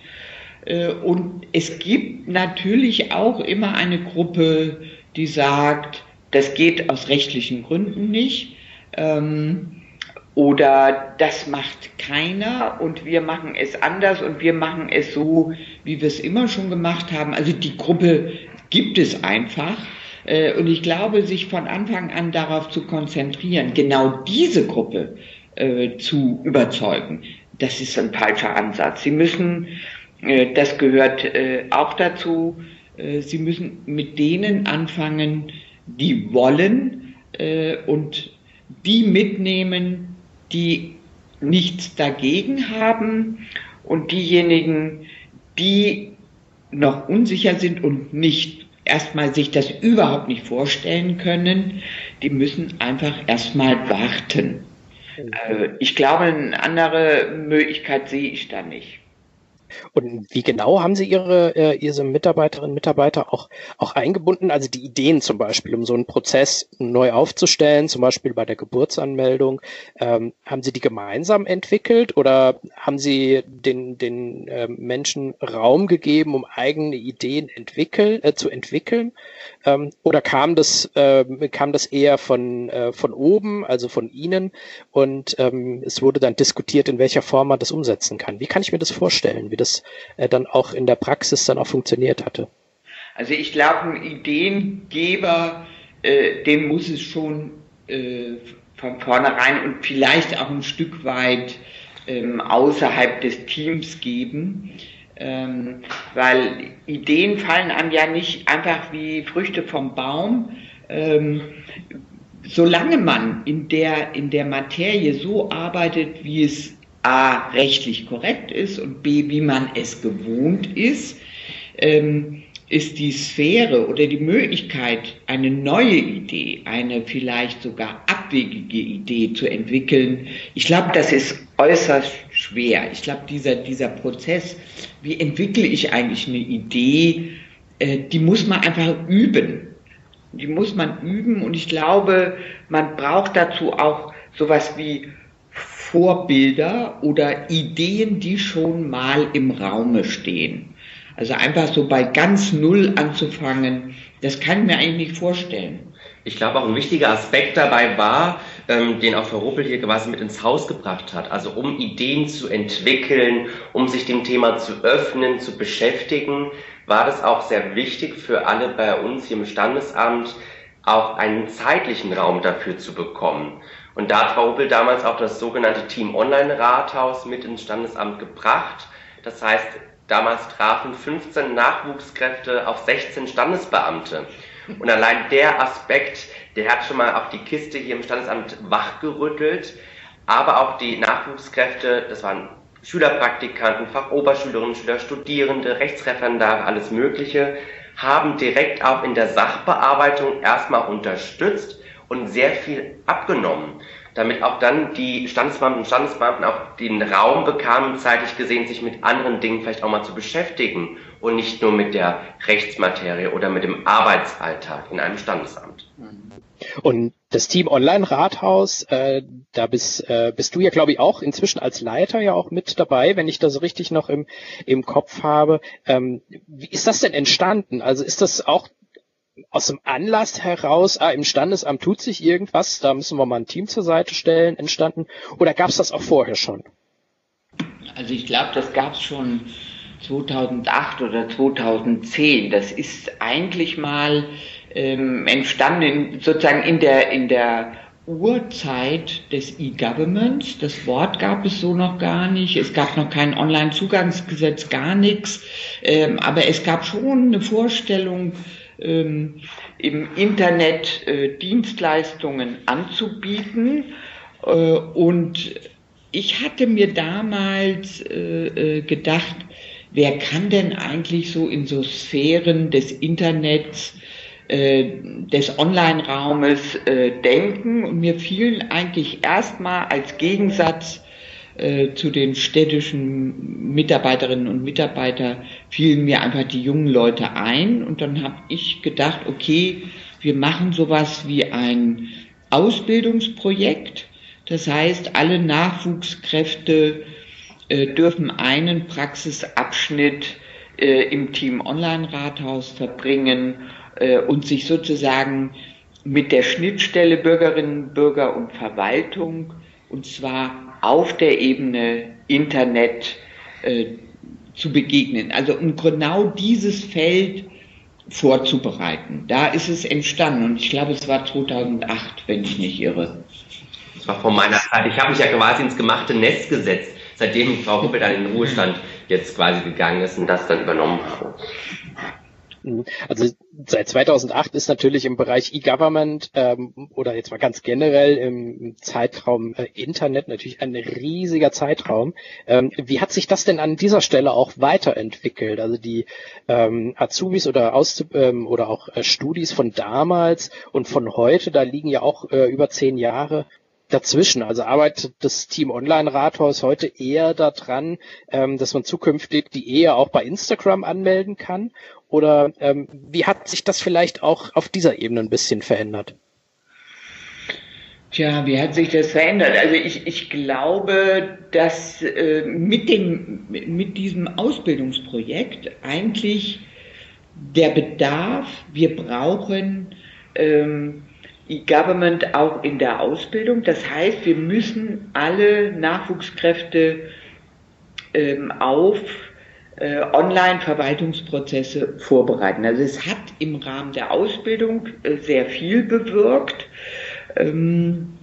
Und es gibt natürlich auch immer eine Gruppe, die sagt, das geht aus rechtlichen Gründen nicht. Ähm, oder das macht keiner und wir machen es anders und wir machen es so, wie wir es immer schon gemacht haben. Also die Gruppe gibt es einfach. Äh, und ich glaube, sich von Anfang an darauf zu konzentrieren, genau diese Gruppe äh, zu überzeugen, das ist ein falscher Ansatz. Sie müssen, äh, das gehört auch dazu, Sie müssen mit denen anfangen, die wollen und die mitnehmen, die nichts dagegen haben und diejenigen, die noch unsicher sind und nicht erstmal sich das überhaupt nicht vorstellen können, die müssen einfach erstmal warten. Äh, ich glaube, eine andere Möglichkeit sehe ich da nicht. Und wie genau haben Sie Ihre, äh, Ihre Mitarbeiterinnen und Mitarbeiter auch, auch eingebunden? Also die Ideen zum Beispiel, um so einen Prozess neu aufzustellen, zum Beispiel bei der Geburtsanmeldung. Ähm, haben Sie die gemeinsam entwickelt oder haben Sie den, den äh, Menschen Raum gegeben, um eigene Ideen entwickeln, äh, zu entwickeln? Ähm, oder kam das, äh, kam das eher von, äh, von oben, also von Ihnen? Und ähm, es wurde dann diskutiert, in welcher Form man das umsetzen kann. Wie kann ich mir das vorstellen, wie das äh, dann auch in der Praxis dann auch funktioniert hatte? Also ich glaube, ein Ideengeber, äh, den muss es schon äh, von vornherein und vielleicht auch ein Stück weit ähm, außerhalb des Teams geben. Ähm, weil Ideen fallen einem ja nicht einfach wie Früchte vom Baum. Ähm, solange man in der, in der Materie so arbeitet, wie es A rechtlich korrekt ist und B, wie man es gewohnt ist, ähm, ist die Sphäre oder die Möglichkeit, eine neue Idee, eine vielleicht sogar abwegige Idee zu entwickeln, ich glaube, das ist äußerst schwer. Ich glaube, dieser, dieser Prozess, wie entwickle ich eigentlich eine Idee, äh, die muss man einfach üben. Die muss man üben und ich glaube, man braucht dazu auch sowas wie Vorbilder oder Ideen, die schon mal im Raume stehen. Also einfach so bei ganz Null anzufangen, das kann ich mir eigentlich nicht vorstellen. Ich glaube auch ein wichtiger Aspekt dabei war, ähm, den auch Frau Ruppel hier quasi mit ins Haus gebracht hat. Also um Ideen zu entwickeln, um sich dem Thema zu öffnen, zu beschäftigen, war das auch sehr wichtig für alle bei uns hier im Standesamt, auch einen zeitlichen Raum dafür zu bekommen. Und da hat Frau Ruppel damals auch das sogenannte Team Online Rathaus mit ins Standesamt gebracht. Das heißt, Damals trafen 15 Nachwuchskräfte auf 16 Standesbeamte. Und allein der Aspekt, der hat schon mal auf die Kiste hier im Standesamt wachgerüttelt. Aber auch die Nachwuchskräfte, das waren Schülerpraktikanten, Fachoberschülerinnen, Schüler, Studierende, Rechtsreferendare, alles Mögliche, haben direkt auch in der Sachbearbeitung erstmal unterstützt und sehr viel abgenommen damit auch dann die Standesbeamten und Standesbeamten auch den Raum bekamen, zeitlich gesehen, sich mit anderen Dingen vielleicht auch mal zu beschäftigen und nicht nur mit der Rechtsmaterie oder mit dem Arbeitsalltag in einem Standesamt. Und das Team Online-Rathaus, äh, da bist, äh, bist du ja, glaube ich, auch inzwischen als Leiter ja auch mit dabei, wenn ich das richtig noch im, im Kopf habe. Ähm, wie ist das denn entstanden? Also ist das auch aus dem Anlass heraus, ah, im Standesamt tut sich irgendwas, da müssen wir mal ein Team zur Seite stellen, entstanden? Oder gab es das auch vorher schon? Also ich glaube, das gab es schon 2008 oder 2010. Das ist eigentlich mal ähm, entstanden in, sozusagen in der, in der Urzeit des E-Governments. Das Wort gab es so noch gar nicht. Es gab noch kein Online-Zugangsgesetz, gar nichts. Ähm, aber es gab schon eine Vorstellung, ähm, im Internet äh, Dienstleistungen anzubieten. Äh, und ich hatte mir damals äh, äh, gedacht, wer kann denn eigentlich so in so Sphären des Internets, äh, des Online-Raumes äh, denken? Und mir fielen eigentlich erstmal als Gegensatz äh, zu den städtischen Mitarbeiterinnen und Mitarbeitern fielen mir einfach die jungen Leute ein und dann habe ich gedacht, okay, wir machen sowas wie ein Ausbildungsprojekt. Das heißt, alle Nachwuchskräfte äh, dürfen einen Praxisabschnitt äh, im Team Online-Rathaus verbringen äh, und sich sozusagen mit der Schnittstelle Bürgerinnen, Bürger und Verwaltung, und zwar auf der Ebene Internet, äh, zu begegnen. Also um genau dieses Feld vorzubereiten. Da ist es entstanden und ich glaube, es war 2008, wenn ich nicht irre. Das war vor meiner Zeit. Ich habe mich ja quasi ins gemachte Nest gesetzt, seitdem Frau Ruppel dann in den Ruhestand jetzt quasi gegangen ist und das dann übernommen habe. Mhm. Also seit 2008 ist natürlich im Bereich E-Government ähm, oder jetzt mal ganz generell im Zeitraum äh, Internet natürlich ein riesiger Zeitraum. Ähm, wie hat sich das denn an dieser Stelle auch weiterentwickelt? Also die ähm, Azubis oder Aus ähm, oder auch äh, Studis von damals und von heute, da liegen ja auch äh, über zehn Jahre dazwischen. Also arbeitet das Team Online-Rathaus heute eher daran, ähm, dass man zukünftig die Ehe auch bei Instagram anmelden kann? Oder ähm, wie hat sich das vielleicht auch auf dieser Ebene ein bisschen verändert? Tja, wie hat sich das verändert? Also ich, ich glaube, dass äh, mit, dem, mit diesem Ausbildungsprojekt eigentlich der Bedarf, wir brauchen ähm, E-Government auch in der Ausbildung. Das heißt, wir müssen alle Nachwuchskräfte ähm, auf äh, Online-Verwaltungsprozesse vorbereiten. Also es hat im Rahmen der Ausbildung äh, sehr viel bewirkt. Ähm,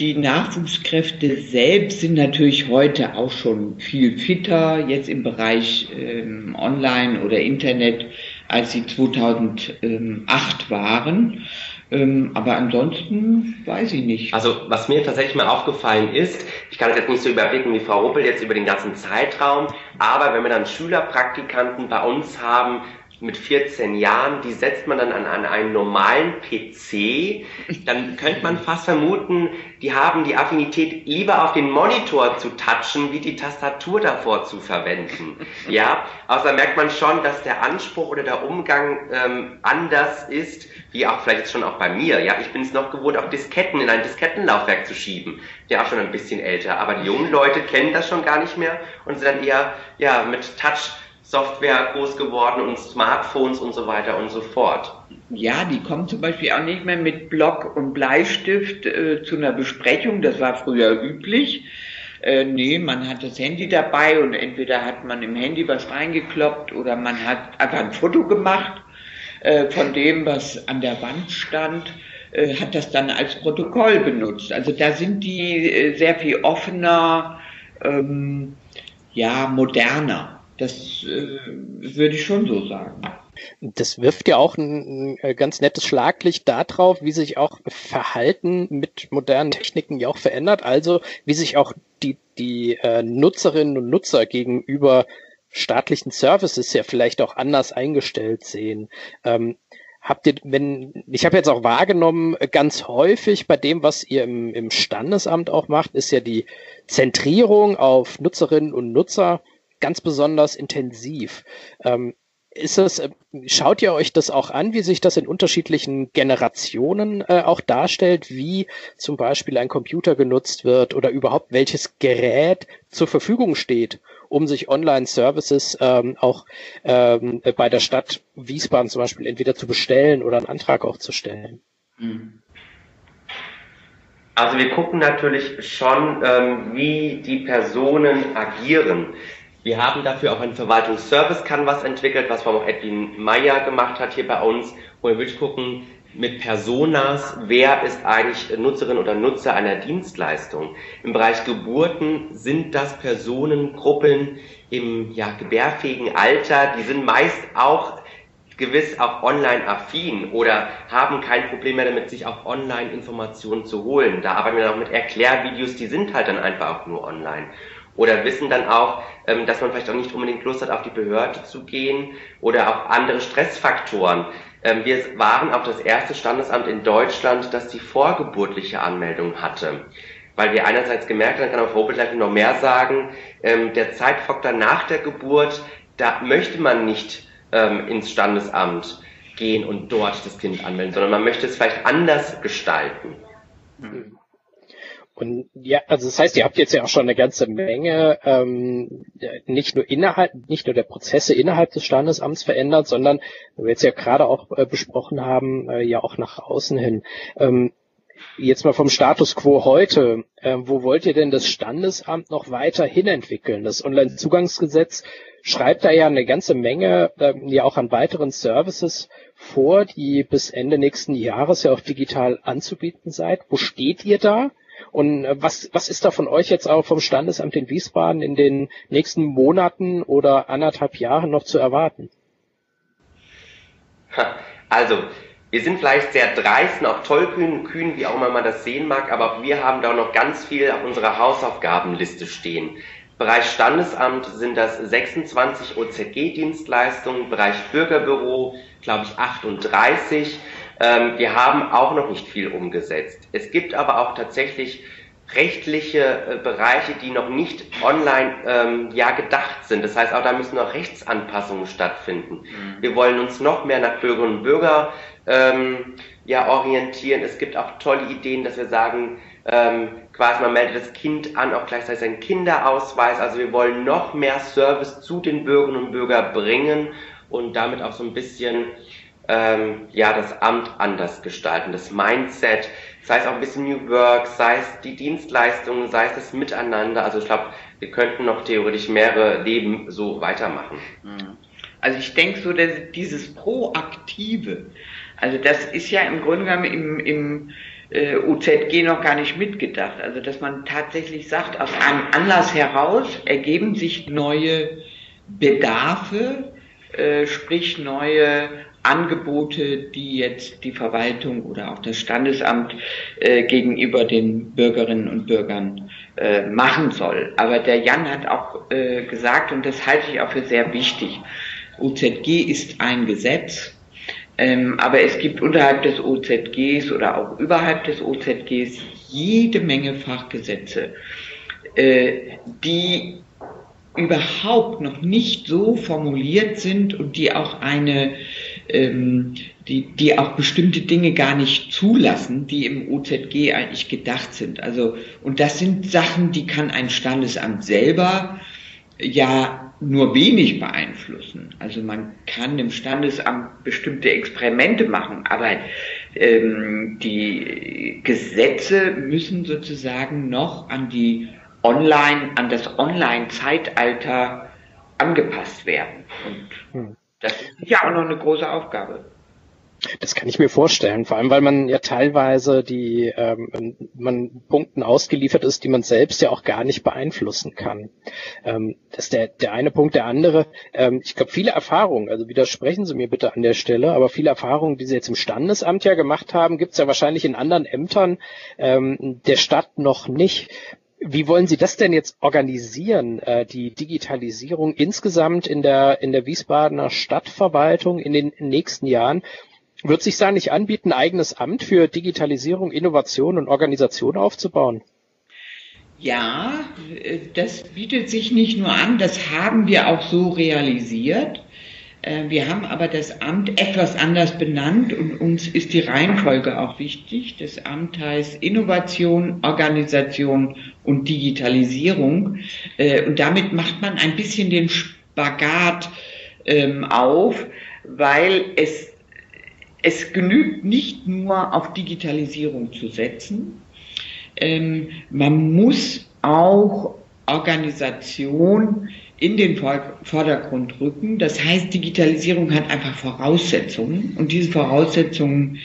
die Nachwuchskräfte selbst sind natürlich heute auch schon viel fitter, jetzt im Bereich ähm, Online oder Internet, als sie 2008 waren. Ähm, aber ansonsten weiß ich nicht. Also was mir tatsächlich mal aufgefallen ist, ich kann das jetzt nicht so überblicken wie Frau Ruppel jetzt über den ganzen Zeitraum, aber wenn wir dann Schülerpraktikanten bei uns haben, mit 14 Jahren, die setzt man dann an, an einen normalen PC, dann könnte man fast vermuten, die haben die Affinität, lieber auf den Monitor zu touchen, wie die Tastatur davor zu verwenden. Ja, außer merkt man schon, dass der Anspruch oder der Umgang ähm, anders ist, wie auch vielleicht jetzt schon auch bei mir. Ja, ich bin es noch gewohnt, auch Disketten in ein Diskettenlaufwerk zu schieben. Der auch schon ein bisschen älter. Aber die jungen Leute kennen das schon gar nicht mehr und sind dann eher ja mit Touch Software groß geworden und Smartphones und so weiter und so fort. Ja, die kommen zum Beispiel auch nicht mehr mit Block und Bleistift äh, zu einer Besprechung. Das war früher üblich. Äh, nee, man hat das Handy dabei und entweder hat man im Handy was reingekloppt oder man hat einfach ein Foto gemacht äh, von dem, was an der Wand stand, äh, hat das dann als Protokoll benutzt. Also da sind die äh, sehr viel offener, ähm, ja, moderner. Das äh, würde ich schon so sagen. Das wirft ja auch ein, ein ganz nettes Schlaglicht darauf, wie sich auch Verhalten mit modernen Techniken ja auch verändert. Also wie sich auch die, die äh, Nutzerinnen und Nutzer gegenüber staatlichen Services ja vielleicht auch anders eingestellt sehen. Ähm, habt ihr, wenn, ich habe jetzt auch wahrgenommen, ganz häufig bei dem, was ihr im, im Standesamt auch macht, ist ja die Zentrierung auf Nutzerinnen und Nutzer ganz besonders intensiv. Ähm, ist es, äh, schaut ihr euch das auch an, wie sich das in unterschiedlichen Generationen äh, auch darstellt, wie zum Beispiel ein Computer genutzt wird oder überhaupt welches Gerät zur Verfügung steht, um sich Online-Services ähm, auch ähm, bei der Stadt Wiesbaden zum Beispiel entweder zu bestellen oder einen Antrag auch zu stellen? Mhm. Also wir gucken natürlich schon, ähm, wie die Personen agieren. Wir haben dafür auch einen Verwaltungsservice Canvas entwickelt, was Frau Edwin Meyer gemacht hat hier bei uns, wo wir wirklich gucken, mit Personas, wer ist eigentlich Nutzerin oder Nutzer einer Dienstleistung. Im Bereich Geburten sind das Personengruppen im ja, gebärfähigen Alter, die sind meist auch gewiss auch online affin oder haben kein Problem mehr damit, sich auch online Informationen zu holen. Da arbeiten wir dann auch mit Erklärvideos, die sind halt dann einfach auch nur online oder wissen dann auch, ähm, dass man vielleicht auch nicht unbedingt Lust hat, auf die Behörde zu gehen oder auch andere Stressfaktoren. Ähm, wir waren auch das erste Standesamt in Deutschland, das die vorgeburtliche Anmeldung hatte. Weil wir einerseits gemerkt haben, kann auch Robert gleich noch mehr sagen, ähm, der Zeitfaktor nach der Geburt, da möchte man nicht ins Standesamt gehen und dort das Kind anmelden, sondern man möchte es vielleicht anders gestalten. Mhm. Und ja, also das heißt, ihr habt jetzt ja auch schon eine ganze Menge ähm, nicht nur innerhalb, nicht nur der Prozesse innerhalb des Standesamts verändert, sondern wie wir jetzt ja gerade auch äh, besprochen haben, äh, ja auch nach außen hin. Ähm, jetzt mal vom Status quo heute. Äh, wo wollt ihr denn das Standesamt noch weiter hinentwickeln? Das Onlinezugangsgesetz schreibt da ja eine ganze Menge äh, ja auch an weiteren Services vor, die bis Ende nächsten Jahres ja auch digital anzubieten seid. Wo steht ihr da? Und äh, was, was ist da von euch jetzt auch vom Standesamt in Wiesbaden in den nächsten Monaten oder anderthalb Jahren noch zu erwarten? Also, wir sind vielleicht sehr dreist und auch tollkühn, kühn, wie auch immer man das sehen mag, aber wir haben da noch ganz viel auf unserer Hausaufgabenliste stehen. Bereich Standesamt sind das 26 OZG-Dienstleistungen, Bereich Bürgerbüro, glaube ich, 38. Ähm, wir haben auch noch nicht viel umgesetzt. Es gibt aber auch tatsächlich rechtliche äh, Bereiche, die noch nicht online ähm, ja gedacht sind. Das heißt, auch da müssen noch Rechtsanpassungen stattfinden. Mhm. Wir wollen uns noch mehr nach Bürgerinnen und Bürgern ähm, ja orientieren. Es gibt auch tolle Ideen, dass wir sagen, ähm, quasi man meldet das Kind an, auch gleichzeitig einen Kinderausweis. Also wir wollen noch mehr Service zu den Bürgerinnen und Bürgern bringen und damit auch so ein bisschen ähm, ja, das Amt anders gestalten, das Mindset, sei es auch ein bisschen New Work, sei es die Dienstleistungen, sei es das Miteinander. Also ich glaube, wir könnten noch theoretisch mehrere Leben so weitermachen. Mhm. Also ich denke so, dass dieses Proaktive, also das ist ja im Grunde genommen im, im äh, UZG noch gar nicht mitgedacht. Also dass man tatsächlich sagt, aus einem Anlass heraus ergeben sich neue Bedarfe, äh, sprich neue Angebote, die jetzt die Verwaltung oder auch das Standesamt äh, gegenüber den Bürgerinnen und Bürgern äh, machen soll. Aber der Jan hat auch äh, gesagt, und das halte ich auch für sehr wichtig, OZG ist ein Gesetz, ähm, aber es gibt unterhalb des OZGs oder auch überhalb des OZGs jede Menge Fachgesetze, äh, die überhaupt noch nicht so formuliert sind und die auch eine ähm, die, die auch bestimmte Dinge gar nicht zulassen, die im OZG eigentlich gedacht sind. Also, und das sind Sachen, die kann ein Standesamt selber ja nur wenig beeinflussen. Also man kann im Standesamt bestimmte Experimente machen, aber ähm, die Gesetze müssen sozusagen noch an die Online, an das Online-Zeitalter angepasst werden. Und hm. Das ist ja auch noch eine große Aufgabe. Das kann ich mir vorstellen, vor allem weil man ja teilweise die ähm, man Punkten ausgeliefert ist, die man selbst ja auch gar nicht beeinflussen kann. Ähm, das ist der, der eine Punkt. Der andere, ähm, ich glaube, viele Erfahrungen, also widersprechen Sie mir bitte an der Stelle, aber viele Erfahrungen, die Sie jetzt im Standesamt ja gemacht haben, gibt es ja wahrscheinlich in anderen Ämtern ähm, der Stadt noch nicht. Wie wollen Sie das denn jetzt organisieren, äh, die Digitalisierung insgesamt in der, in der Wiesbadener Stadtverwaltung in den nächsten Jahren? Wird sich da nicht anbieten, ein eigenes Amt für Digitalisierung, Innovation und Organisation aufzubauen? Ja, äh, das bietet sich nicht nur an, das haben wir auch so realisiert. Äh, wir haben aber das Amt etwas anders benannt und uns ist die Reihenfolge auch wichtig. Das Amt heißt Innovation, Organisation und Digitalisierung. Äh, und damit macht man ein bisschen den Spagat ähm, auf, weil es, es genügt nicht nur auf Digitalisierung zu setzen. Ähm, man muss auch Organisation in den Vordergrund rücken. Das heißt, Digitalisierung hat einfach Voraussetzungen und diese Voraussetzungen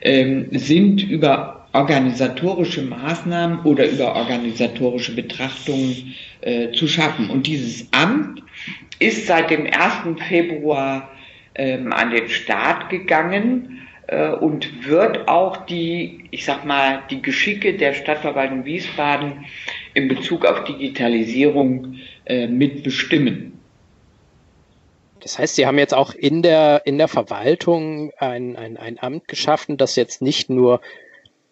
ähm, sind über organisatorische Maßnahmen oder über organisatorische Betrachtungen äh, zu schaffen. Und dieses Amt ist seit dem 1. Februar ähm, an den Start gegangen äh, und wird auch die, ich sag mal, die Geschicke der Stadtverwaltung Wiesbaden in Bezug auf Digitalisierung äh, mitbestimmen. Das heißt, Sie haben jetzt auch in der, in der Verwaltung ein, ein, ein Amt geschaffen, das jetzt nicht nur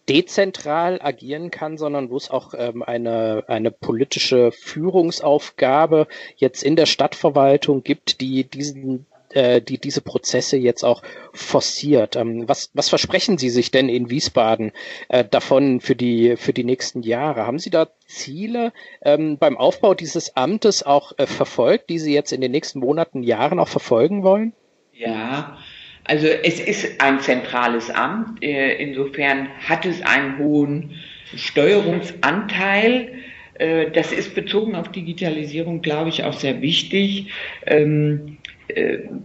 dezentral agieren kann, sondern wo es auch ähm, eine, eine politische Führungsaufgabe jetzt in der Stadtverwaltung gibt, die diesen äh, die diese Prozesse jetzt auch forciert. Ähm, was, was versprechen Sie sich denn in Wiesbaden äh, davon für die, für die nächsten Jahre? Haben Sie da Ziele ähm, beim Aufbau dieses Amtes auch äh, verfolgt, die Sie jetzt in den nächsten Monaten, Jahren auch verfolgen wollen? Ja, also es ist ein zentrales Amt. Äh, insofern hat es einen hohen Steuerungsanteil. Äh, das ist bezogen auf Digitalisierung, glaube ich, auch sehr wichtig, ähm, äh,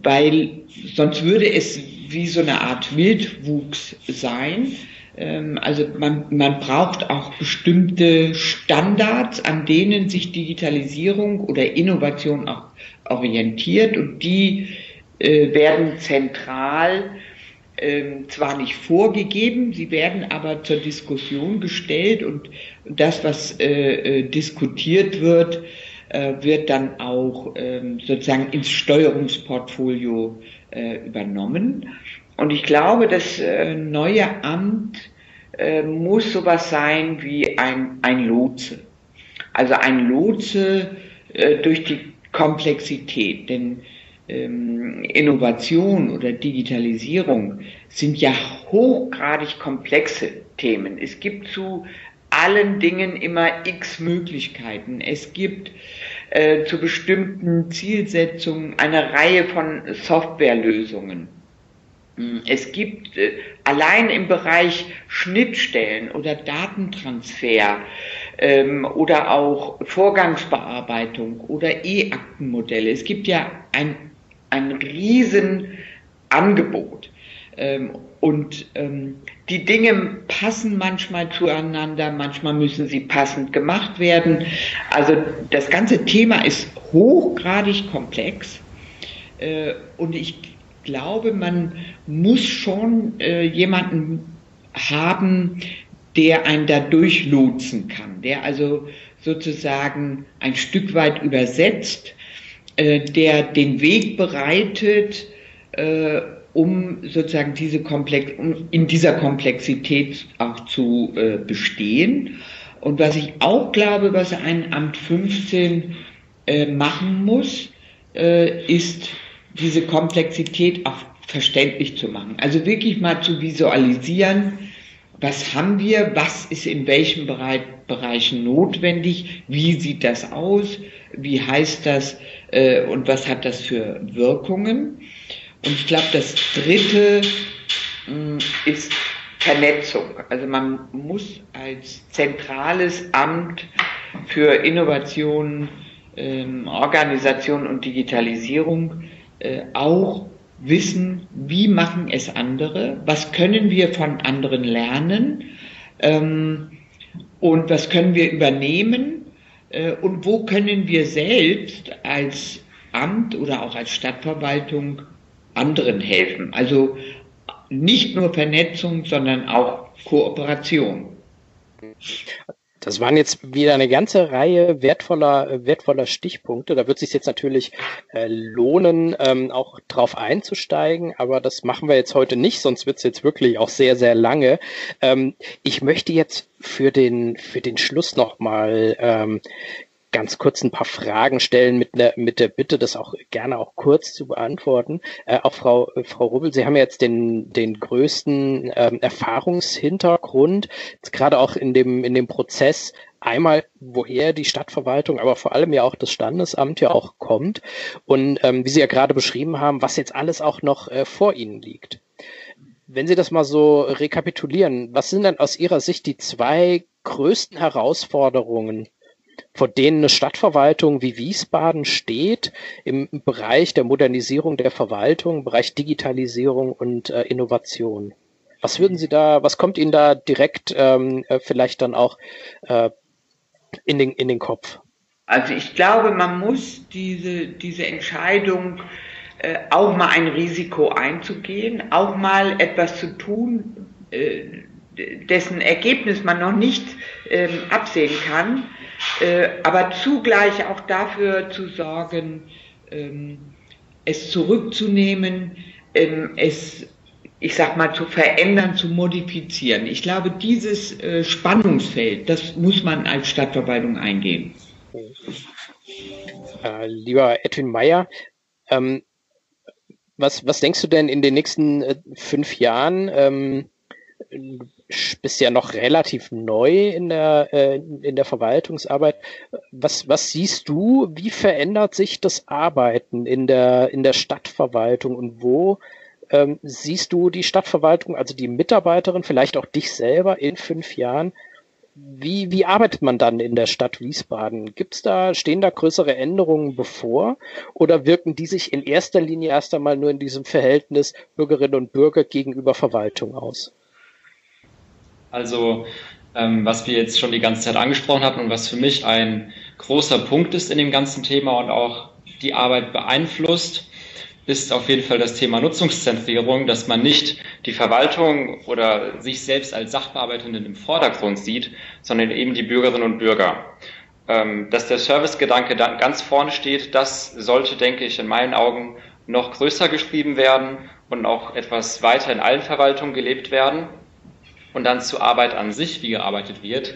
weil sonst würde es wie so eine Art Wildwuchs sein. Ähm, also man, man braucht auch bestimmte Standards, an denen sich Digitalisierung oder Innovation auch orientiert und die äh, werden zentral ähm, zwar nicht vorgegeben, sie werden aber zur Diskussion gestellt und das, was äh, äh, diskutiert wird, äh, wird dann auch ähm, sozusagen ins Steuerungsportfolio äh, übernommen. Und ich glaube, das äh, neue Amt äh, muss sowas sein wie ein, ein Lotse. Also ein Lotse durch die Komplexität. Denn ähm, Innovation oder Digitalisierung sind ja hochgradig komplexe Themen. Es gibt zu allen Dingen immer x Möglichkeiten. Es gibt äh, zu bestimmten Zielsetzungen eine Reihe von Softwarelösungen. Hm, es gibt äh, allein im Bereich Schnittstellen oder Datentransfer ähm, oder auch Vorgangsbearbeitung oder E-Aktenmodelle. Es gibt ja ein ein Riesenangebot. Ähm, und ähm, die Dinge passen manchmal zueinander, manchmal müssen sie passend gemacht werden. Also das ganze Thema ist hochgradig komplex äh, und ich glaube, man muss schon äh, jemanden haben, der einen da durchlotsen kann, der also sozusagen ein Stück weit übersetzt äh, der den Weg bereitet, um sozusagen diese Komplex um in dieser Komplexität auch zu äh, bestehen. Und was ich auch glaube, was ein Amt 15 äh, machen muss, äh, ist diese Komplexität auch verständlich zu machen. Also wirklich mal zu visualisieren, was haben wir, was ist in welchen Bereich, Bereichen notwendig, wie sieht das aus, wie heißt das äh, und was hat das für Wirkungen. Und ich glaube, das Dritte mh, mm, ist Vernetzung. Also man muss als zentrales Amt für Innovation, ähm, Organisation und Digitalisierung äh, auch wissen, wie machen es andere, was können wir von anderen lernen ähm, und was können wir übernehmen äh, und wo können wir selbst als Amt oder auch als Stadtverwaltung anderen helfen. Also nicht nur Vernetzung, sondern auch Kooperation. Das waren jetzt wieder eine ganze Reihe wertvoller, wertvoller Stichpunkte. Da wird es sich jetzt natürlich äh, lohnen, ähm, auch drauf einzusteigen, aber das machen wir jetzt heute nicht, sonst wird es jetzt wirklich auch sehr, sehr lange. Ähm, ich möchte jetzt für den, für den Schluss nochmal ähm, ganz kurz ein paar Fragen stellen mit, ne, mit der Bitte, das auch gerne auch kurz zu beantworten. Äh, auch Frau, äh, Frau Rubbel, Sie haben ja jetzt den, den größten ähm, Erfahrungshintergrund, gerade auch in dem, in dem Prozess einmal, woher die Stadtverwaltung, aber vor allem ja auch das Standesamt ja auch kommt und ähm, wie Sie ja gerade beschrieben haben, was jetzt alles auch noch äh, vor Ihnen liegt. Wenn Sie das mal so rekapitulieren, was sind denn aus Ihrer Sicht die zwei größten Herausforderungen vor denen eine Stadtverwaltung wie Wiesbaden steht im Bereich der Modernisierung der Verwaltung, im Bereich Digitalisierung und äh, Innovation. Was würden Sie da, was kommt Ihnen da direkt ähm, äh, vielleicht dann auch äh, in, den, in den Kopf? Also ich glaube, man muss diese, diese Entscheidung äh, auch mal ein Risiko einzugehen, auch mal etwas zu tun, äh, dessen Ergebnis man noch nicht ähm, absehen kann, äh, aber zugleich auch dafür zu sorgen, ähm, es zurückzunehmen, ähm, es, ich sag mal, zu verändern, zu modifizieren. Ich glaube, dieses äh, Spannungsfeld, das muss man als Stadtverwaltung eingehen. Äh, lieber Edwin Meyer, ähm, Was, was denkst du denn in den nächsten äh, fünf Jahren? Bist ja noch relativ neu in der, äh, in der Verwaltungsarbeit. Was, was siehst du? Wie verändert sich das Arbeiten in der, in der Stadtverwaltung und wo ähm, siehst du die Stadtverwaltung, also die Mitarbeiterin, vielleicht auch dich selber in fünf Jahren? Wie, wie arbeitet man dann in der Stadt Wiesbaden? Gibt's da, stehen da größere Änderungen bevor oder wirken die sich in erster Linie erst einmal nur in diesem Verhältnis Bürgerinnen und Bürger gegenüber Verwaltung aus? Also ähm, was wir jetzt schon die ganze Zeit angesprochen haben und was für mich ein großer Punkt ist in dem ganzen Thema und auch die Arbeit beeinflusst, ist auf jeden Fall das Thema Nutzungszentrierung, dass man nicht die Verwaltung oder sich selbst als Sachbearbeitenden im Vordergrund sieht, sondern eben die Bürgerinnen und Bürger. Ähm, dass der Servicegedanke dann ganz vorne steht, das sollte, denke ich, in meinen Augen noch größer geschrieben werden und auch etwas weiter in allen Verwaltungen gelebt werden. Und dann zur Arbeit an sich, wie gearbeitet wird,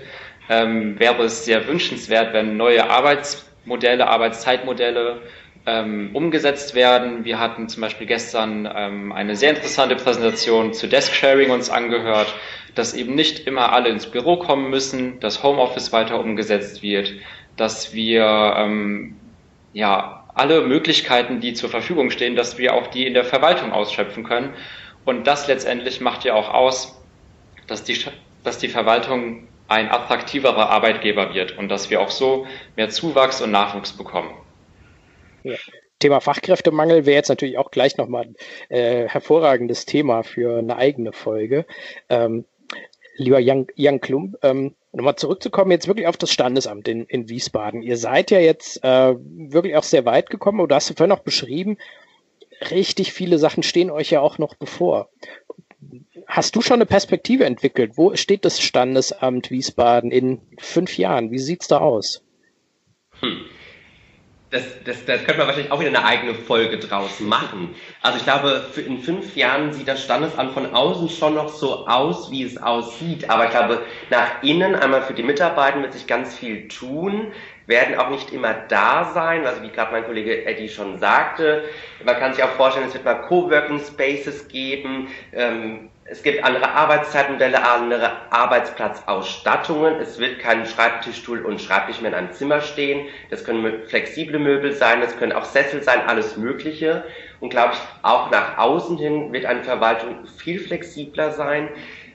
ähm, wäre es sehr wünschenswert, wenn neue Arbeitsmodelle, Arbeitszeitmodelle ähm, umgesetzt werden. Wir hatten zum Beispiel gestern ähm, eine sehr interessante Präsentation zu Desk Sharing uns angehört, dass eben nicht immer alle ins Büro kommen müssen, dass Homeoffice weiter umgesetzt wird, dass wir ähm, ja alle Möglichkeiten, die zur Verfügung stehen, dass wir auch die in der Verwaltung ausschöpfen können. Und das letztendlich macht ja auch aus, dass die, dass die Verwaltung ein attraktiverer Arbeitgeber wird und dass wir auch so mehr Zuwachs und Nachwuchs bekommen. Ja. Thema Fachkräftemangel wäre jetzt natürlich auch gleich nochmal ein äh, hervorragendes Thema für eine eigene Folge. Ähm, lieber Jan, Jan Klump, ähm, nochmal zurückzukommen jetzt wirklich auf das Standesamt in, in Wiesbaden. Ihr seid ja jetzt äh, wirklich auch sehr weit gekommen, oder hast du vorhin noch beschrieben, richtig viele Sachen stehen euch ja auch noch bevor. Hast du schon eine Perspektive entwickelt? Wo steht das Standesamt Wiesbaden in fünf Jahren? Wie sieht's da aus? Hm das, das, das könnte man wahrscheinlich auch wieder eine eigene Folge draus machen. Also ich glaube, in fünf Jahren sieht das Standesamt von außen schon noch so aus, wie es aussieht. Aber ich glaube, nach innen, einmal für die Mitarbeiter, wird sich ganz viel tun, werden auch nicht immer da sein. Also wie gerade mein Kollege Eddie schon sagte, man kann sich auch vorstellen, es wird mal Coworking Spaces geben. Ähm, es gibt andere Arbeitszeitmodelle, andere Arbeitsplatzausstattungen. Es wird kein Schreibtischstuhl und Schreibtisch mehr in einem Zimmer stehen. Das können flexible Möbel sein, das können auch Sessel sein, alles Mögliche. Und glaube ich, auch nach außen hin wird eine Verwaltung viel flexibler sein,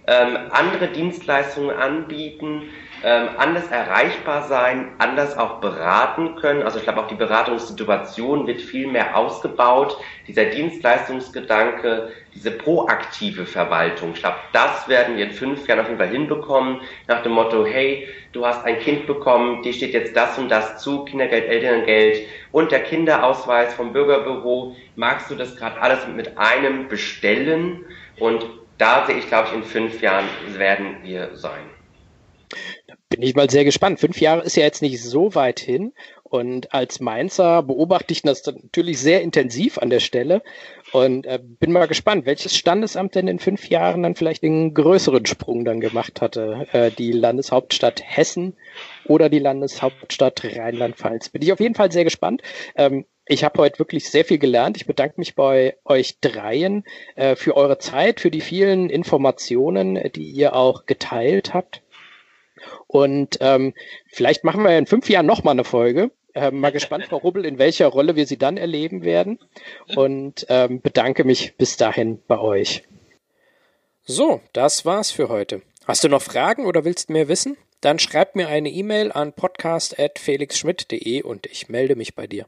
ähm, andere Dienstleistungen anbieten ähm, anders erreichbar sein, anders auch beraten können. Also ich glaube auch die Beratungssituation wird viel mehr ausgebaut. Dieser Dienstleistungsgedanke, diese proaktive Verwaltung, ich glaube, das werden wir in fünf Jahren auf jeden Fall hinbekommen, nach dem Motto, hey, du hast ein Kind bekommen, dir steht jetzt das und das zu, Kindergeld, Elterngeld und der Kinderausweis vom Bürgerbüro, magst du das gerade alles mit einem bestellen? Und da sehe ich, glaube ich, in fünf Jahren werden wir sein. Bin ich mal sehr gespannt. Fünf Jahre ist ja jetzt nicht so weit hin. Und als Mainzer beobachte ich das natürlich sehr intensiv an der Stelle und äh, bin mal gespannt, welches Standesamt denn in fünf Jahren dann vielleicht den größeren Sprung dann gemacht hatte. Äh, die Landeshauptstadt Hessen oder die Landeshauptstadt Rheinland-Pfalz. Bin ich auf jeden Fall sehr gespannt. Ähm, ich habe heute wirklich sehr viel gelernt. Ich bedanke mich bei euch dreien äh, für eure Zeit, für die vielen Informationen, die ihr auch geteilt habt. Und ähm, vielleicht machen wir in fünf Jahren nochmal eine Folge. Äh, mal gespannt, Frau Rubbel, in welcher Rolle wir sie dann erleben werden. Und ähm, bedanke mich bis dahin bei euch. So, das war's für heute. Hast du noch Fragen oder willst mehr wissen? Dann schreib mir eine E-Mail an podcast.felixschmidt.de und ich melde mich bei dir.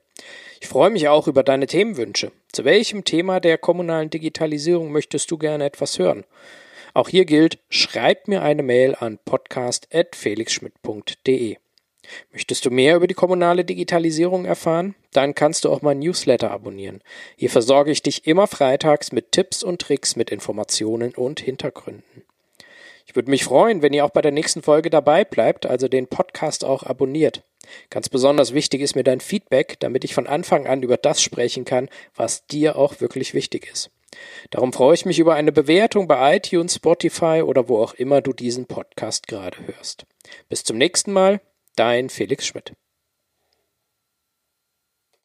Ich freue mich auch über deine Themenwünsche. Zu welchem Thema der kommunalen Digitalisierung möchtest du gerne etwas hören? Auch hier gilt, schreib mir eine Mail an podcast.felixschmidt.de. Möchtest du mehr über die kommunale Digitalisierung erfahren? Dann kannst du auch mein Newsletter abonnieren. Hier versorge ich dich immer freitags mit Tipps und Tricks, mit Informationen und Hintergründen. Ich würde mich freuen, wenn ihr auch bei der nächsten Folge dabei bleibt, also den Podcast auch abonniert. Ganz besonders wichtig ist mir dein Feedback, damit ich von Anfang an über das sprechen kann, was dir auch wirklich wichtig ist. Darum freue ich mich über eine Bewertung bei iTunes, Spotify oder wo auch immer du diesen Podcast gerade hörst. Bis zum nächsten Mal, dein Felix Schmidt.